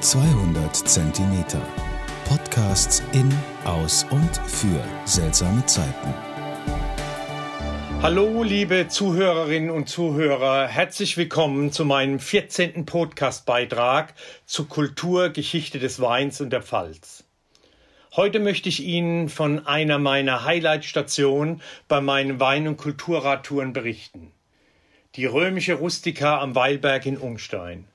200 Zentimeter. Podcasts in, aus und für seltsame Zeiten. Hallo, liebe Zuhörerinnen und Zuhörer, herzlich willkommen zu meinem 14. Podcast-Beitrag zur Kultur, Geschichte des Weins und der Pfalz. Heute möchte ich Ihnen von einer meiner Highlight-Stationen bei meinen Wein- und Kulturradtouren berichten. Die römische Rustika am Weilberg in Ungstein.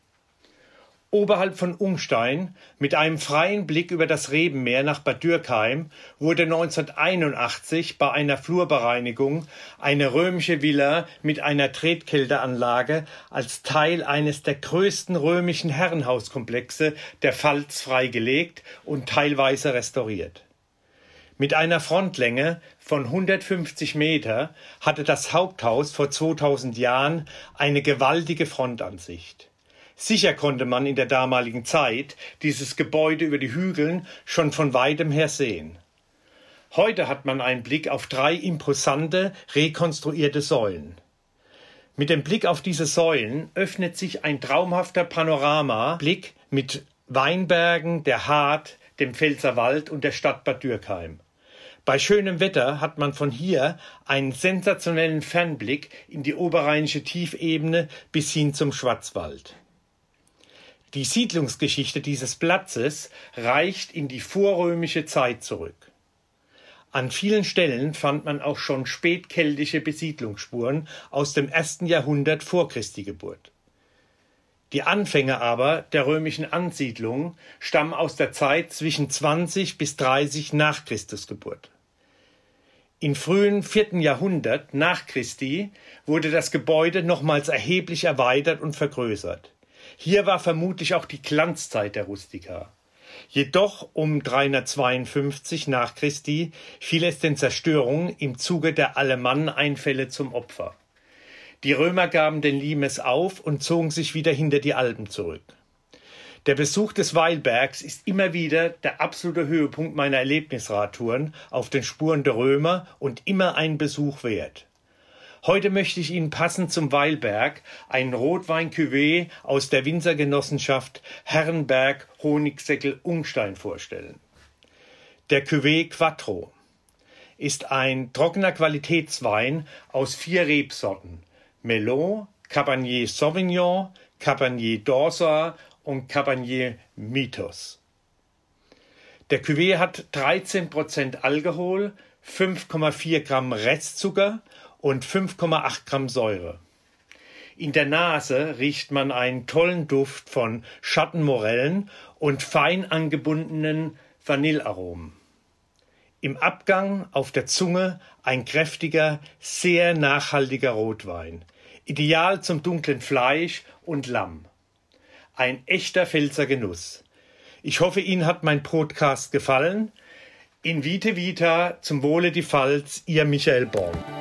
Oberhalb von Ungstein, mit einem freien Blick über das Rebenmeer nach Bad Dürkheim, wurde 1981 bei einer Flurbereinigung eine römische Villa mit einer Tretkälteanlage als Teil eines der größten römischen Herrenhauskomplexe der Pfalz freigelegt und teilweise restauriert. Mit einer Frontlänge von 150 Meter hatte das Haupthaus vor 2000 Jahren eine gewaltige Frontansicht. Sicher konnte man in der damaligen Zeit dieses Gebäude über die Hügeln schon von weitem her sehen. Heute hat man einen Blick auf drei imposante, rekonstruierte Säulen. Mit dem Blick auf diese Säulen öffnet sich ein traumhafter Panoramablick mit Weinbergen, der Hart, dem Pfälzerwald und der Stadt Bad Dürkheim. Bei schönem Wetter hat man von hier einen sensationellen Fernblick in die oberrheinische Tiefebene bis hin zum Schwarzwald. Die Siedlungsgeschichte dieses Platzes reicht in die vorrömische Zeit zurück. An vielen Stellen fand man auch schon spätkeltische Besiedlungsspuren aus dem ersten Jahrhundert vor Christi Geburt. Die Anfänge aber der römischen Ansiedlung stammen aus der Zeit zwischen 20 bis 30 nach Christus Geburt. Im frühen vierten Jahrhundert nach Christi wurde das Gebäude nochmals erheblich erweitert und vergrößert. Hier war vermutlich auch die Glanzzeit der Rustika. Jedoch um 352 nach Christi fiel es den Zerstörungen im Zuge der Alemanneneinfälle zum Opfer. Die Römer gaben den Limes auf und zogen sich wieder hinter die Alpen zurück. Der Besuch des Weilbergs ist immer wieder der absolute Höhepunkt meiner Erlebnisradtouren auf den Spuren der Römer und immer ein Besuch wert. Heute möchte ich Ihnen passend zum Weilberg einen Rotwein-Cuvée aus der Winzergenossenschaft Herrenberg Honigsäckel Ungstein vorstellen. Der Cuvée Quattro ist ein trockener Qualitätswein aus vier Rebsorten: Melon, Cabernet Sauvignon, Cabernet d'Orsay und Cabernet Mythos. Der Cuvée hat 13% Alkohol, 5,4 Gramm Restzucker und 5,8 Gramm Säure. In der Nase riecht man einen tollen Duft von Schattenmorellen und fein angebundenen Vanillearomen. Im Abgang auf der Zunge ein kräftiger, sehr nachhaltiger Rotwein. Ideal zum dunklen Fleisch und Lamm. Ein echter Pfälzer Genuss. Ich hoffe, Ihnen hat mein Podcast gefallen. In Vite Vita zum Wohle die Pfalz, Ihr Michael Born.